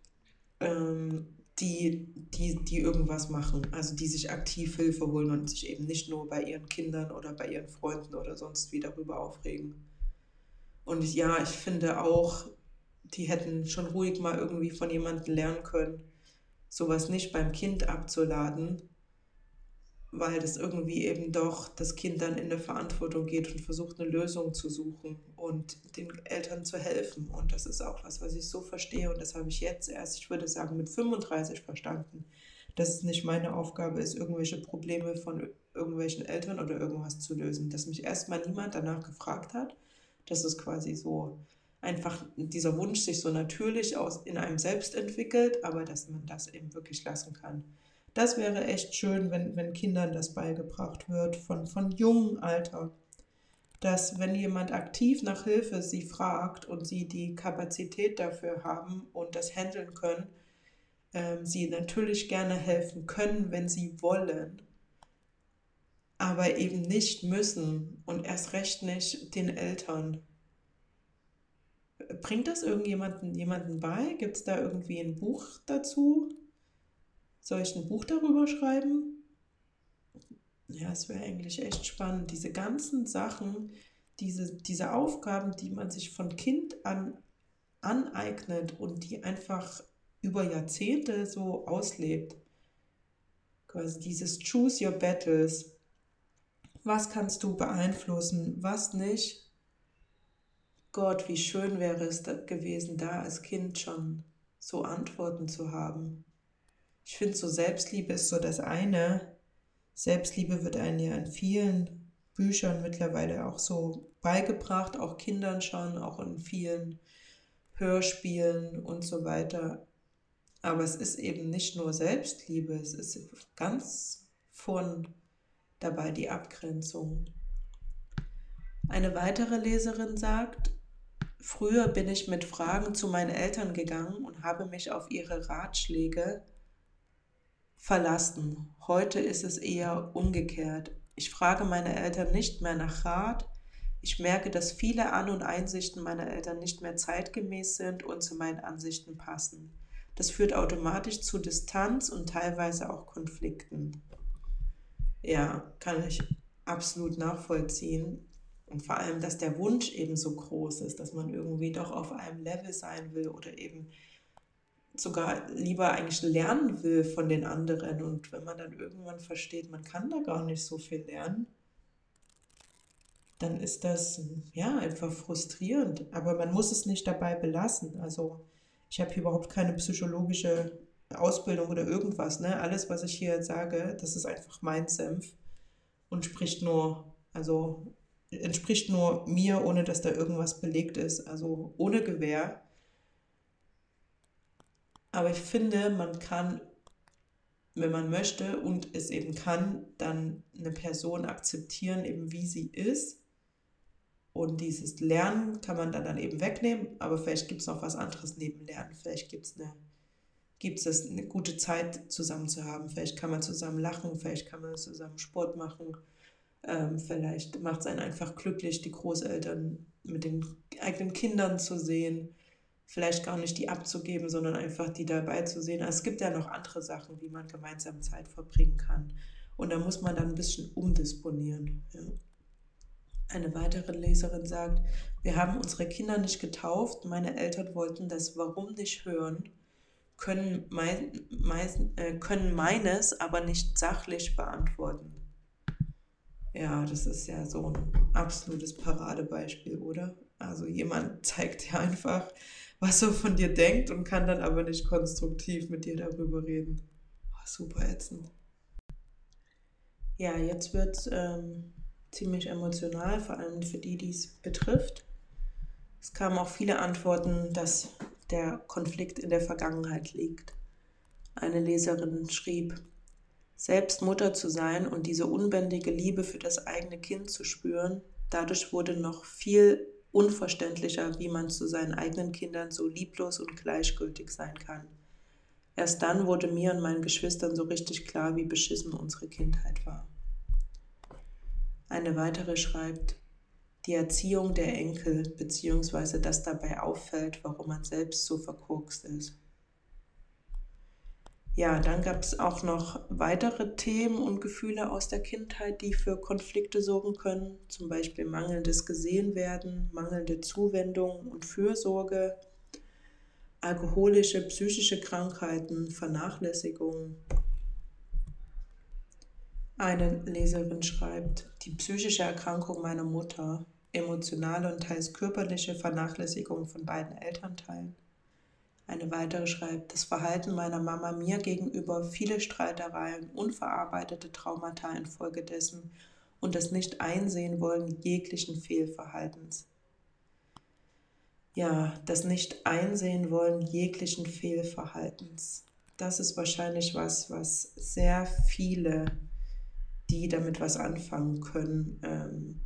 ähm, die, die, die irgendwas machen, also die sich aktiv Hilfe holen und sich eben nicht nur bei ihren Kindern oder bei ihren Freunden oder sonst wie darüber aufregen. Und ja, ich finde auch, die hätten schon ruhig mal irgendwie von jemandem lernen können, sowas nicht beim Kind abzuladen, weil das irgendwie eben doch das Kind dann in eine Verantwortung geht und versucht, eine Lösung zu suchen und den Eltern zu helfen. Und das ist auch was, was ich so verstehe. Und das habe ich jetzt erst, ich würde sagen, mit 35 verstanden, dass es nicht meine Aufgabe ist, irgendwelche Probleme von irgendwelchen Eltern oder irgendwas zu lösen. Dass mich erstmal niemand danach gefragt hat. Das ist quasi so einfach dieser Wunsch sich so natürlich aus in einem selbst entwickelt, aber dass man das eben wirklich lassen kann das wäre echt schön, wenn, wenn Kindern das beigebracht wird, von, von jungem Alter. Dass wenn jemand aktiv nach Hilfe sie fragt und sie die Kapazität dafür haben und das handeln können, ähm, sie natürlich gerne helfen können, wenn sie wollen, aber eben nicht müssen und erst recht nicht den Eltern. Bringt das irgendjemanden jemanden bei? Gibt es da irgendwie ein Buch dazu? Soll ich ein Buch darüber schreiben? Ja, es wäre eigentlich echt spannend. Diese ganzen Sachen, diese, diese Aufgaben, die man sich von Kind an aneignet und die einfach über Jahrzehnte so auslebt. Quasi dieses Choose Your Battles. Was kannst du beeinflussen, was nicht? Gott, wie schön wäre es gewesen, da als Kind schon so Antworten zu haben. Ich finde, so Selbstliebe ist so das eine. Selbstliebe wird einem ja in vielen Büchern mittlerweile auch so beigebracht, auch Kindern schon, auch in vielen Hörspielen und so weiter. Aber es ist eben nicht nur Selbstliebe, es ist ganz von dabei die Abgrenzung. Eine weitere Leserin sagt, früher bin ich mit Fragen zu meinen Eltern gegangen und habe mich auf ihre Ratschläge verlassen. Heute ist es eher umgekehrt. Ich frage meine Eltern nicht mehr nach Rat. Ich merke, dass viele An- und Einsichten meiner Eltern nicht mehr zeitgemäß sind und zu meinen Ansichten passen. Das führt automatisch zu Distanz und teilweise auch Konflikten. Ja, kann ich absolut nachvollziehen. Und vor allem, dass der Wunsch eben so groß ist, dass man irgendwie doch auf einem Level sein will oder eben sogar lieber eigentlich lernen will von den anderen. Und wenn man dann irgendwann versteht, man kann da gar nicht so viel lernen, dann ist das ja einfach frustrierend. Aber man muss es nicht dabei belassen. Also ich habe hier überhaupt keine psychologische Ausbildung oder irgendwas. Ne? Alles, was ich hier sage, das ist einfach mein Senf und spricht nur, also entspricht nur mir, ohne dass da irgendwas belegt ist. Also ohne Gewehr. Aber ich finde, man kann, wenn man möchte und es eben kann, dann eine Person akzeptieren, eben wie sie ist. Und dieses Lernen kann man dann, eben wegnehmen, aber vielleicht gibt es noch was anderes neben Lernen. Vielleicht gibt es eine gibt es eine gute Zeit zusammen zu haben. Vielleicht kann man zusammen lachen, vielleicht kann man zusammen Sport machen. Ähm, vielleicht macht es einen einfach glücklich, die Großeltern mit den eigenen Kindern zu sehen. Vielleicht gar nicht die abzugeben, sondern einfach die dabei zu sehen. Also es gibt ja noch andere Sachen, wie man gemeinsam Zeit verbringen kann. Und da muss man dann ein bisschen umdisponieren. Ja. Eine weitere Leserin sagt, wir haben unsere Kinder nicht getauft, meine Eltern wollten das Warum nicht hören können, mein, mein, äh, können meines aber nicht sachlich beantworten. Ja, das ist ja so ein absolutes Paradebeispiel, oder? Also jemand <laughs> zeigt dir einfach, was er von dir denkt und kann dann aber nicht konstruktiv mit dir darüber reden. Oh, super ätzend. Ja, jetzt wird es ähm, ziemlich emotional, vor allem für die, die es betrifft. Es kamen auch viele Antworten, dass der Konflikt in der Vergangenheit liegt. Eine Leserin schrieb, selbst Mutter zu sein und diese unbändige Liebe für das eigene Kind zu spüren, dadurch wurde noch viel unverständlicher, wie man zu seinen eigenen Kindern so lieblos und gleichgültig sein kann. Erst dann wurde mir und meinen Geschwistern so richtig klar, wie beschissen unsere Kindheit war. Eine weitere schreibt, die Erziehung der Enkel, beziehungsweise das dabei auffällt, warum man selbst so verkorkst ist. Ja, dann gab es auch noch weitere Themen und Gefühle aus der Kindheit, die für Konflikte sorgen können, zum Beispiel mangelndes Gesehenwerden, mangelnde Zuwendung und Fürsorge, alkoholische, psychische Krankheiten, Vernachlässigung. Eine Leserin schreibt, die psychische Erkrankung meiner Mutter emotionale und teils körperliche Vernachlässigung von beiden Elternteilen. Eine weitere schreibt, das Verhalten meiner Mama mir gegenüber, viele Streitereien, unverarbeitete Traumata infolgedessen und das Nicht-Einsehen wollen jeglichen Fehlverhaltens. Ja, das Nicht-Einsehen wollen jeglichen Fehlverhaltens. Das ist wahrscheinlich was, was sehr viele, die damit was anfangen können, ähm,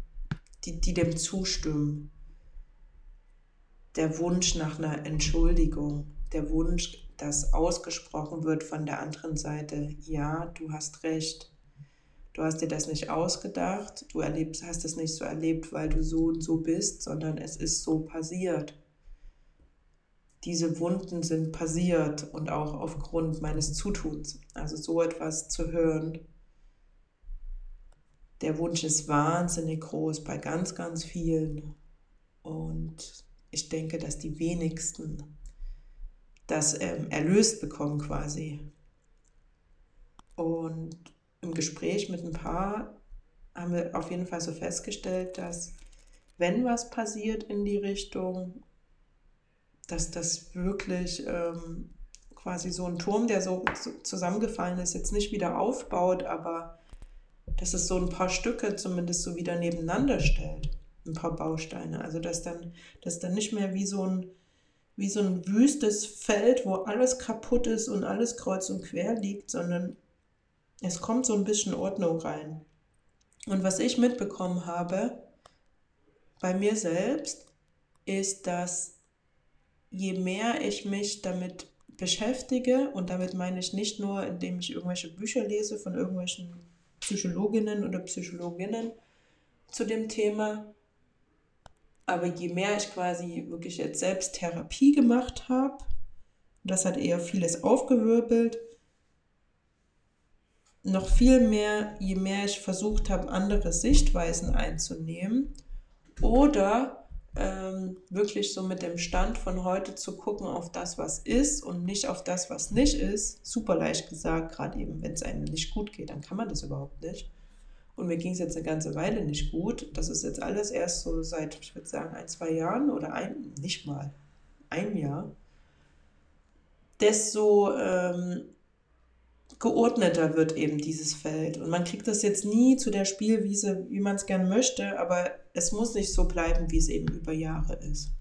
die, die dem zustimmen. Der Wunsch nach einer Entschuldigung, der Wunsch, dass ausgesprochen wird von der anderen Seite, ja, du hast recht, du hast dir das nicht ausgedacht, du erlebst, hast es nicht so erlebt, weil du so und so bist, sondern es ist so passiert. Diese Wunden sind passiert und auch aufgrund meines Zutuns. Also so etwas zu hören, der Wunsch ist wahnsinnig groß bei ganz, ganz vielen. Und ich denke, dass die wenigsten das ähm, erlöst bekommen quasi. Und im Gespräch mit ein paar haben wir auf jeden Fall so festgestellt, dass wenn was passiert in die Richtung, dass das wirklich ähm, quasi so ein Turm, der so zusammengefallen ist, jetzt nicht wieder aufbaut, aber dass es so ein paar Stücke zumindest so wieder nebeneinander stellt, ein paar Bausteine. Also dass dann, dass dann nicht mehr wie so ein wie so ein wüstes Feld, wo alles kaputt ist und alles kreuz und quer liegt, sondern es kommt so ein bisschen Ordnung rein. Und was ich mitbekommen habe bei mir selbst, ist, dass je mehr ich mich damit beschäftige, und damit meine ich nicht nur, indem ich irgendwelche Bücher lese von irgendwelchen Psychologinnen oder Psychologinnen zu dem Thema. Aber je mehr ich quasi wirklich jetzt selbst Therapie gemacht habe, das hat eher vieles aufgewirbelt, noch viel mehr, je mehr ich versucht habe, andere Sichtweisen einzunehmen Oder ähm, wirklich so mit dem Stand von heute zu gucken auf das, was ist und nicht auf das, was nicht ist. Super leicht gesagt, gerade eben, wenn es einem nicht gut geht, dann kann man das überhaupt nicht. Und mir ging es jetzt eine ganze Weile nicht gut. Das ist jetzt alles erst so seit, ich würde sagen, ein, zwei Jahren oder ein, nicht mal, ein Jahr. Desto ähm, geordneter wird eben dieses Feld. Und man kriegt das jetzt nie zu der Spielwiese, wie man es gern möchte, aber es muss nicht so bleiben, wie es eben über Jahre ist.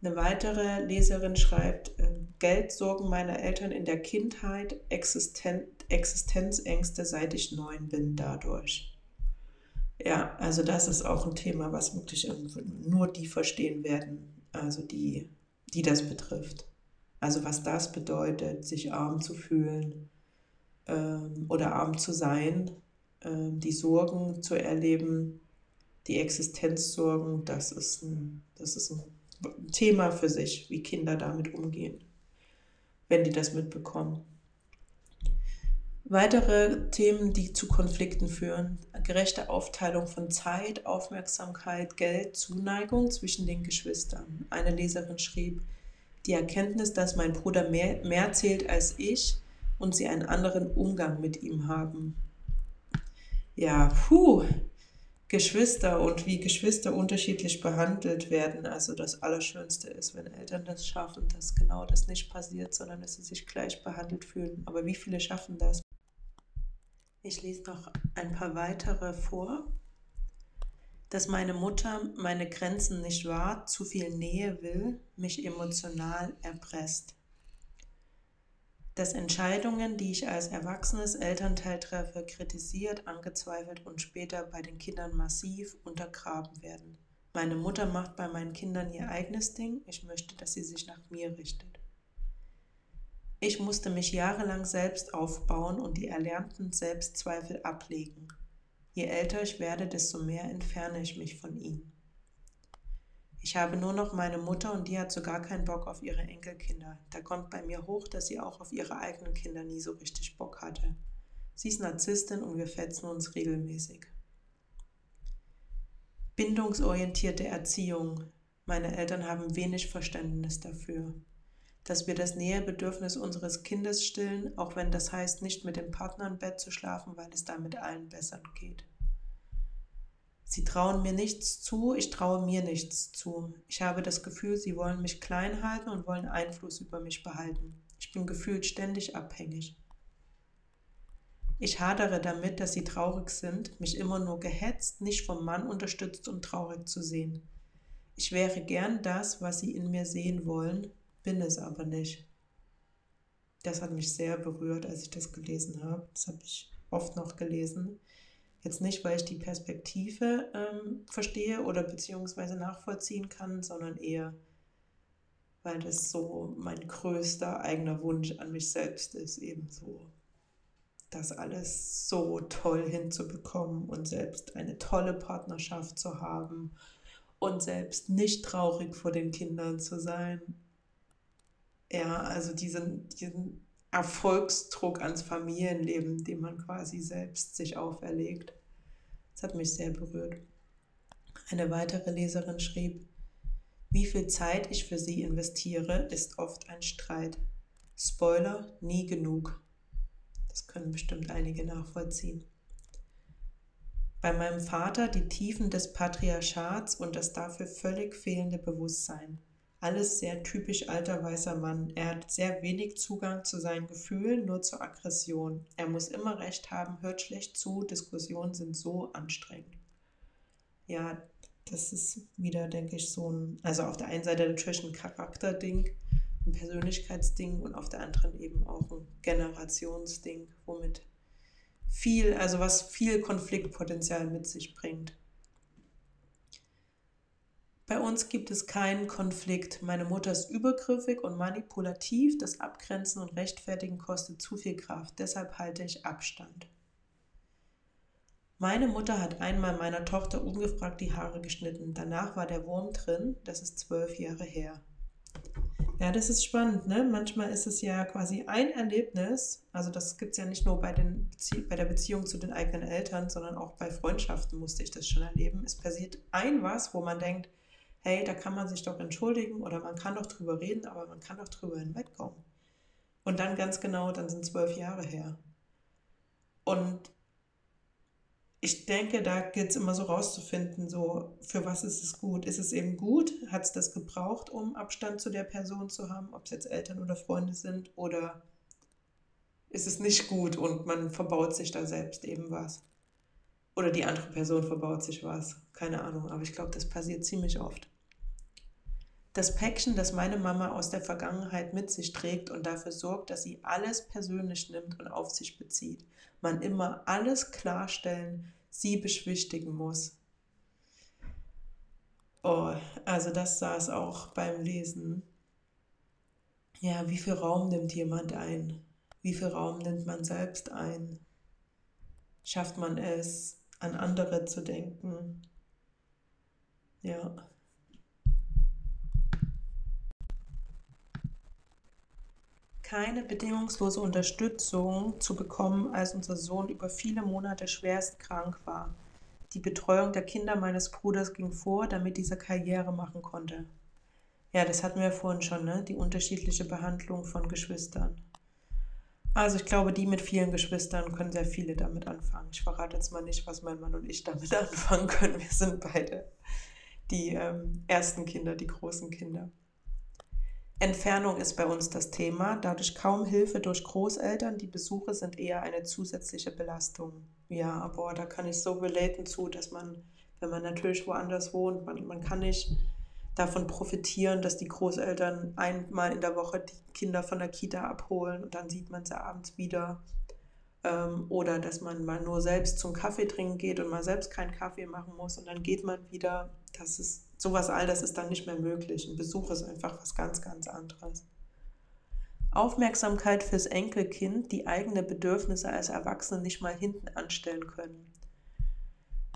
Eine weitere Leserin schreibt, ähm, Geldsorgen meiner Eltern in der Kindheit, Existen Existenzängste, seit ich neun bin dadurch. Ja, also das ist auch ein Thema, was wirklich nur die verstehen werden, also die, die das betrifft. Also was das bedeutet, sich arm zu fühlen ähm, oder arm zu sein, ähm, die Sorgen zu erleben, die Existenzsorgen, das ist, ein, das ist ein Thema für sich, wie Kinder damit umgehen, wenn die das mitbekommen. Weitere Themen, die zu Konflikten führen, gerechte Aufteilung von Zeit, Aufmerksamkeit, Geld, Zuneigung zwischen den Geschwistern. Eine Leserin schrieb, die Erkenntnis, dass mein Bruder mehr, mehr zählt als ich und sie einen anderen Umgang mit ihm haben. Ja, puh, Geschwister und wie Geschwister unterschiedlich behandelt werden. Also das Allerschönste ist, wenn Eltern das schaffen, dass genau das nicht passiert, sondern dass sie sich gleich behandelt fühlen. Aber wie viele schaffen das? Ich lese noch ein paar weitere vor dass meine Mutter meine Grenzen nicht wahrt, zu viel Nähe will, mich emotional erpresst. Dass Entscheidungen, die ich als erwachsenes Elternteil treffe, kritisiert, angezweifelt und später bei den Kindern massiv untergraben werden. Meine Mutter macht bei meinen Kindern ihr eigenes Ding, ich möchte, dass sie sich nach mir richtet. Ich musste mich jahrelang selbst aufbauen und die erlernten Selbstzweifel ablegen. Je älter ich werde, desto mehr entferne ich mich von ihm. Ich habe nur noch meine Mutter und die hat so gar keinen Bock auf ihre Enkelkinder. Da kommt bei mir hoch, dass sie auch auf ihre eigenen Kinder nie so richtig Bock hatte. Sie ist Narzisstin und wir fetzen uns regelmäßig. Bindungsorientierte Erziehung. Meine Eltern haben wenig Verständnis dafür. Dass wir das Nähebedürfnis unseres Kindes stillen, auch wenn das heißt, nicht mit dem Partner im Bett zu schlafen, weil es damit allen besser geht. Sie trauen mir nichts zu, ich traue mir nichts zu. Ich habe das Gefühl, sie wollen mich klein halten und wollen Einfluss über mich behalten. Ich bin gefühlt ständig abhängig. Ich hadere damit, dass sie traurig sind, mich immer nur gehetzt, nicht vom Mann unterstützt und traurig zu sehen. Ich wäre gern das, was sie in mir sehen wollen, bin es aber nicht. Das hat mich sehr berührt, als ich das gelesen habe. Das habe ich oft noch gelesen. Jetzt nicht, weil ich die Perspektive ähm, verstehe oder beziehungsweise nachvollziehen kann, sondern eher, weil das so mein größter eigener Wunsch an mich selbst ist, eben so das alles so toll hinzubekommen und selbst eine tolle Partnerschaft zu haben und selbst nicht traurig vor den Kindern zu sein. Ja, also diesen, diesen Erfolgsdruck ans Familienleben, den man quasi selbst sich auferlegt. Das hat mich sehr berührt. Eine weitere Leserin schrieb, wie viel Zeit ich für sie investiere, ist oft ein Streit. Spoiler, nie genug. Das können bestimmt einige nachvollziehen. Bei meinem Vater die Tiefen des Patriarchats und das dafür völlig fehlende Bewusstsein. Alles sehr typisch alter weißer Mann. Er hat sehr wenig Zugang zu seinen Gefühlen, nur zur Aggression. Er muss immer recht haben, hört schlecht zu, Diskussionen sind so anstrengend. Ja, das ist wieder, denke ich, so ein, also auf der einen Seite natürlich ein Charakterding, ein Persönlichkeitsding und auf der anderen eben auch ein Generationsding, womit viel, also was viel Konfliktpotenzial mit sich bringt. Bei uns gibt es keinen Konflikt. Meine Mutter ist übergriffig und manipulativ. Das Abgrenzen und Rechtfertigen kostet zu viel Kraft. Deshalb halte ich Abstand. Meine Mutter hat einmal meiner Tochter ungefragt die Haare geschnitten. Danach war der Wurm drin. Das ist zwölf Jahre her. Ja, das ist spannend. Ne? Manchmal ist es ja quasi ein Erlebnis, also das gibt es ja nicht nur bei, den bei der Beziehung zu den eigenen Eltern, sondern auch bei Freundschaften musste ich das schon erleben. Es passiert ein was, wo man denkt, hey, da kann man sich doch entschuldigen oder man kann doch drüber reden, aber man kann doch drüber hinwegkommen. Und dann ganz genau, dann sind zwölf Jahre her. Und ich denke, da geht es immer so rauszufinden, so für was ist es gut? Ist es eben gut? Hat es das gebraucht, um Abstand zu der Person zu haben, ob es jetzt Eltern oder Freunde sind? Oder ist es nicht gut und man verbaut sich da selbst eben was? Oder die andere Person verbaut sich was? Keine Ahnung, aber ich glaube, das passiert ziemlich oft. Das Päckchen, das meine Mama aus der Vergangenheit mit sich trägt und dafür sorgt, dass sie alles persönlich nimmt und auf sich bezieht man immer alles klarstellen, sie beschwichtigen muss. Oh, also das saß auch beim Lesen. Ja, wie viel Raum nimmt jemand ein? Wie viel Raum nimmt man selbst ein? Schafft man es, an andere zu denken? Ja. keine bedingungslose Unterstützung zu bekommen, als unser Sohn über viele Monate schwerst krank war. Die Betreuung der Kinder meines Bruders ging vor, damit dieser Karriere machen konnte. Ja, das hatten wir vorhin schon, ne? Die unterschiedliche Behandlung von Geschwistern. Also ich glaube, die mit vielen Geschwistern können sehr viele damit anfangen. Ich verrate jetzt mal nicht, was mein Mann und ich damit <laughs> anfangen können. Wir sind beide die ähm, ersten Kinder, die großen Kinder. Entfernung ist bei uns das Thema, dadurch kaum Hilfe durch Großeltern. Die Besuche sind eher eine zusätzliche Belastung. Ja, aber da kann ich so relaten zu, dass man, wenn man natürlich woanders wohnt, man, man kann nicht davon profitieren, dass die Großeltern einmal in der Woche die Kinder von der Kita abholen und dann sieht man sie abends wieder. Ähm, oder dass man mal nur selbst zum Kaffee trinken geht und mal selbst keinen Kaffee machen muss und dann geht man wieder. Das ist sowas all das ist dann nicht mehr möglich. Ein Besuch ist einfach was ganz, ganz anderes. Aufmerksamkeit fürs Enkelkind, die eigene Bedürfnisse als Erwachsene nicht mal hinten anstellen können.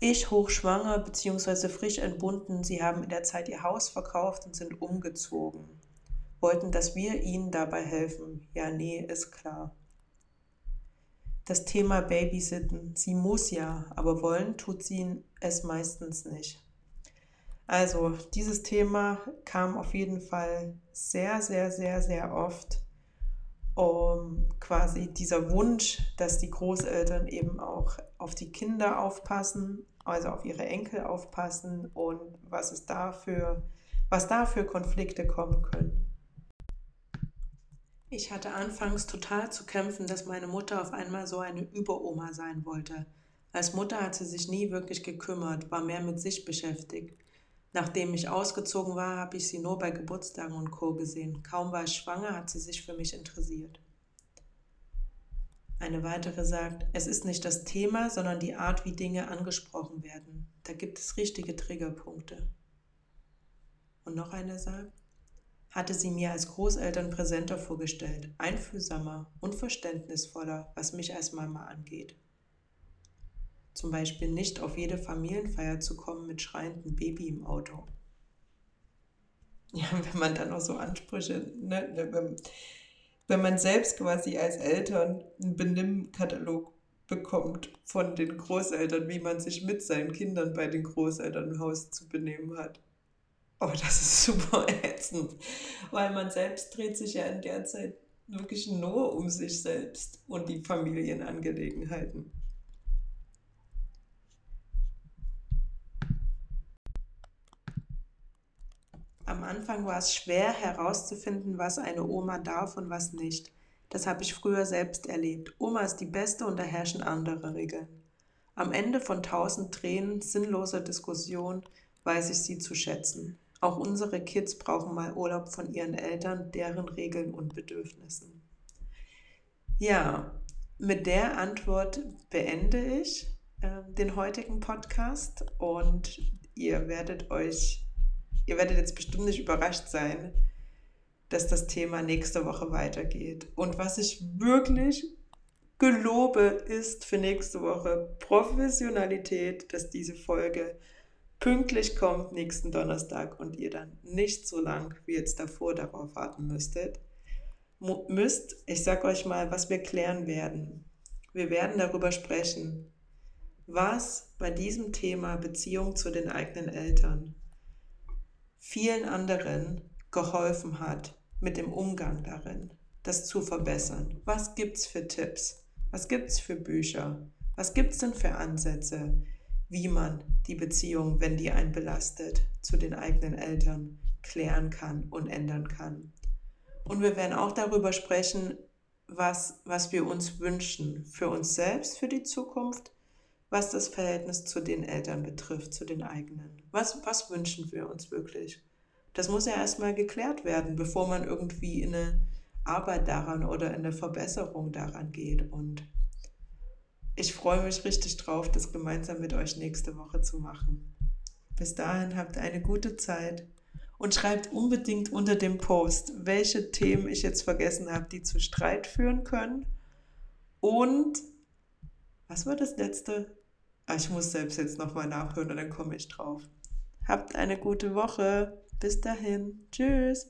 Ich hochschwanger bzw. frisch entbunden, sie haben in der Zeit ihr Haus verkauft und sind umgezogen. Wollten, dass wir ihnen dabei helfen. Ja, nee, ist klar. Das Thema Babysitten. Sie muss ja, aber wollen tut sie es meistens nicht. Also dieses Thema kam auf jeden Fall sehr, sehr, sehr, sehr oft. Um quasi dieser Wunsch, dass die Großeltern eben auch auf die Kinder aufpassen, also auf ihre Enkel aufpassen und was es dafür, was da für Konflikte kommen können. Ich hatte anfangs total zu kämpfen, dass meine Mutter auf einmal so eine Überoma sein wollte. Als Mutter hat sie sich nie wirklich gekümmert, war mehr mit sich beschäftigt. Nachdem ich ausgezogen war, habe ich sie nur bei Geburtstagen und Co. gesehen. Kaum war ich schwanger, hat sie sich für mich interessiert. Eine weitere sagt, es ist nicht das Thema, sondern die Art, wie Dinge angesprochen werden. Da gibt es richtige Triggerpunkte. Und noch eine sagt, hatte sie mir als Großeltern präsenter vorgestellt, einfühlsamer und verständnisvoller, was mich als Mama angeht. Zum Beispiel nicht auf jede Familienfeier zu kommen mit schreiendem Baby im Auto. Ja, <laughs> wenn man dann noch so Ansprüche, ne, ne, wenn, wenn man selbst quasi als Eltern einen Benimmkatalog bekommt von den Großeltern, wie man sich mit seinen Kindern bei den Großeltern im Haus zu benehmen hat. Oh, das ist <laughs> super ätzend, weil man selbst dreht sich ja in der Zeit wirklich nur um sich selbst und die Familienangelegenheiten. Am Anfang war es schwer herauszufinden, was eine Oma darf und was nicht. Das habe ich früher selbst erlebt. Oma ist die Beste und da herrschen andere Regeln. Am Ende von tausend Tränen, sinnloser Diskussion, weiß ich sie zu schätzen. Auch unsere Kids brauchen mal Urlaub von ihren Eltern, deren Regeln und Bedürfnissen. Ja, mit der Antwort beende ich äh, den heutigen Podcast und ihr werdet euch ihr werdet jetzt bestimmt nicht überrascht sein, dass das Thema nächste Woche weitergeht. Und was ich wirklich gelobe, ist für nächste Woche Professionalität, dass diese Folge pünktlich kommt nächsten Donnerstag und ihr dann nicht so lang wie jetzt davor darauf warten müsstet, müsst, ich sag euch mal, was wir klären werden. Wir werden darüber sprechen, was bei diesem Thema Beziehung zu den eigenen Eltern vielen anderen geholfen hat mit dem Umgang darin, das zu verbessern. Was gibt es für Tipps? Was gibt es für Bücher? Was gibt es denn für Ansätze, wie man die Beziehung, wenn die einen belastet, zu den eigenen Eltern klären kann und ändern kann? Und wir werden auch darüber sprechen, was, was wir uns wünschen für uns selbst, für die Zukunft, was das Verhältnis zu den Eltern betrifft, zu den eigenen. Was, was wünschen wir uns wirklich? Das muss ja erstmal geklärt werden, bevor man irgendwie in eine Arbeit daran oder in eine Verbesserung daran geht. Und ich freue mich richtig drauf, das gemeinsam mit euch nächste Woche zu machen. Bis dahin habt eine gute Zeit und schreibt unbedingt unter dem Post, welche Themen ich jetzt vergessen habe, die zu Streit führen können. Und was war das letzte? Ah, ich muss selbst jetzt nochmal nachhören und dann komme ich drauf. Habt eine gute Woche. Bis dahin. Tschüss.